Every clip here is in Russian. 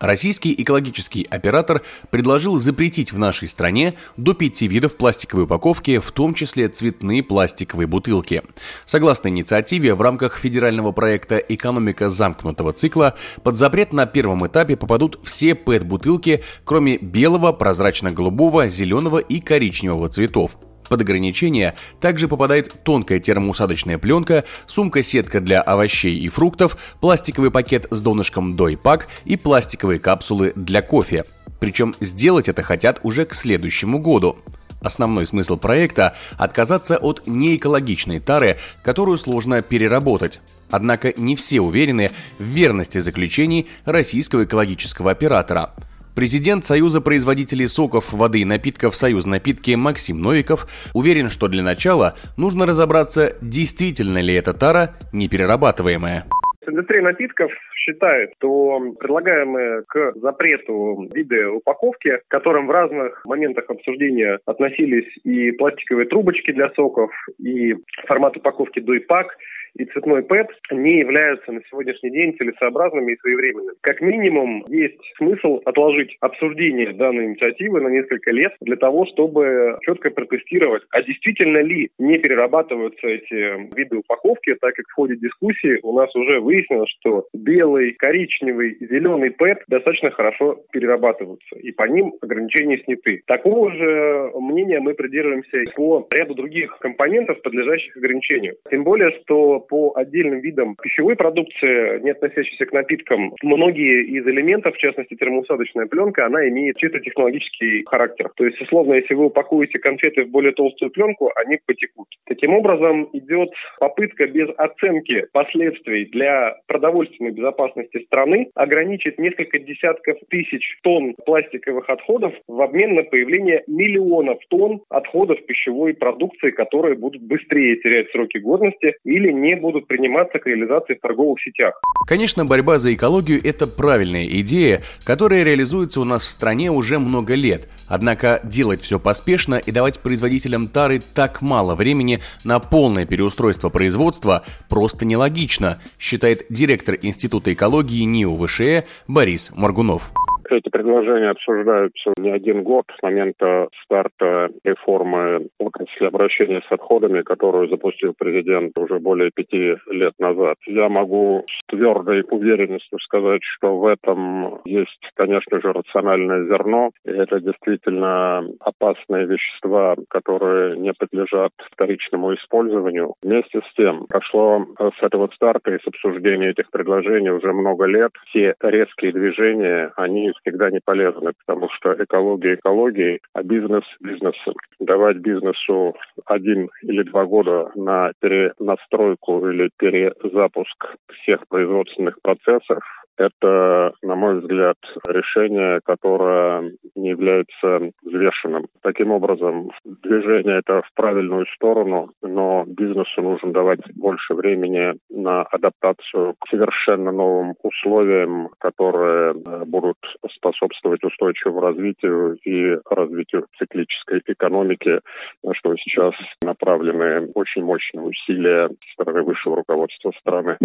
Российский экологический оператор предложил запретить в нашей стране до пяти видов пластиковой упаковки, в том числе цветные пластиковые бутылки. Согласно инициативе, в рамках федерального проекта «Экономика замкнутого цикла» под запрет на первом этапе попадут все ПЭТ-бутылки, кроме белого, прозрачно-голубого, зеленого и коричневого цветов. Под ограничение также попадает тонкая термоусадочная пленка, сумка-сетка для овощей и фруктов, пластиковый пакет с донышком дойпак и пластиковые капсулы для кофе. Причем сделать это хотят уже к следующему году. Основной смысл проекта – отказаться от неэкологичной тары, которую сложно переработать. Однако не все уверены в верности заключений российского экологического оператора – Президент Союза производителей соков, воды и напитков «Союз напитки» Максим Новиков уверен, что для начала нужно разобраться, действительно ли эта тара неперерабатываемая. Индустрия напитков считает, что предлагаемые к запрету виды упаковки, к которым в разных моментах обсуждения относились и пластиковые трубочки для соков, и формат упаковки дуйпак, и цветной ПЭТ не являются на сегодняшний день целесообразными и своевременными. Как минимум, есть смысл отложить обсуждение данной инициативы на несколько лет для того, чтобы четко протестировать, а действительно ли не перерабатываются эти виды упаковки, так как в ходе дискуссии у нас уже выяснилось, что белый, коричневый, зеленый ПЭТ достаточно хорошо перерабатываются, и по ним ограничения сняты. Такого же мнения мы придерживаемся по ряду других компонентов, подлежащих ограничению. Тем более, что по отдельным видам пищевой продукции, не относящейся к напиткам, многие из элементов, в частности термоусадочная пленка, она имеет чисто технологический характер. То есть, условно, если вы упакуете конфеты в более толстую пленку, они потекут. Таким образом, идет попытка без оценки последствий для продовольственной безопасности страны ограничить несколько десятков тысяч тонн пластиковых отходов в обмен на появление миллионов тонн отходов пищевой продукции, которые будут быстрее терять сроки годности или не будут приниматься к реализации в торговых сетях. Конечно, борьба за экологию – это правильная идея, которая реализуется у нас в стране уже много лет. Однако делать все поспешно и давать производителям тары так мало времени на полное переустройство производства просто нелогично, считает директор Института экологии НИУ ВШЭ Борис Маргунов. Эти предложения обсуждаются не один год с момента старта реформы отрасли обращения с отходами, которую запустил президент уже более пяти лет назад. Я могу с твердой уверенностью сказать, что в этом есть, конечно же, рациональное зерно. И это действительно опасные вещества, которые не подлежат вторичному использованию. Вместе с тем, прошло с этого старта и с обсуждения этих предложений уже много лет. Все резкие движения, они всегда не полезны, потому что экология экологией, а бизнес бизнесом. Давать бизнесу один или два года на перенастройку или перезапуск всех производственных процессов это, на мой взгляд, решение, которое не является взвешенным. Таким образом, движение это в правильную сторону, но бизнесу нужно давать больше времени на адаптацию к совершенно новым условиям, которые э, будут способствовать устойчивому развитию и развитию циклической экономики, на что сейчас направлены очень мощные усилия со стороны высшего руководства страны.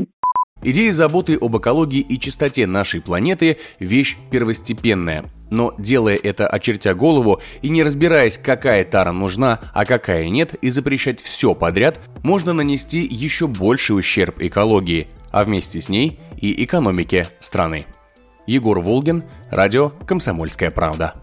Идея заботы об экологии и чистоте нашей планеты – вещь первостепенная. Но делая это очертя голову и не разбираясь, какая тара нужна, а какая нет, и запрещать все подряд, можно нанести еще больший ущерб экологии, а вместе с ней и экономике страны. Егор Волгин, радио «Комсомольская правда».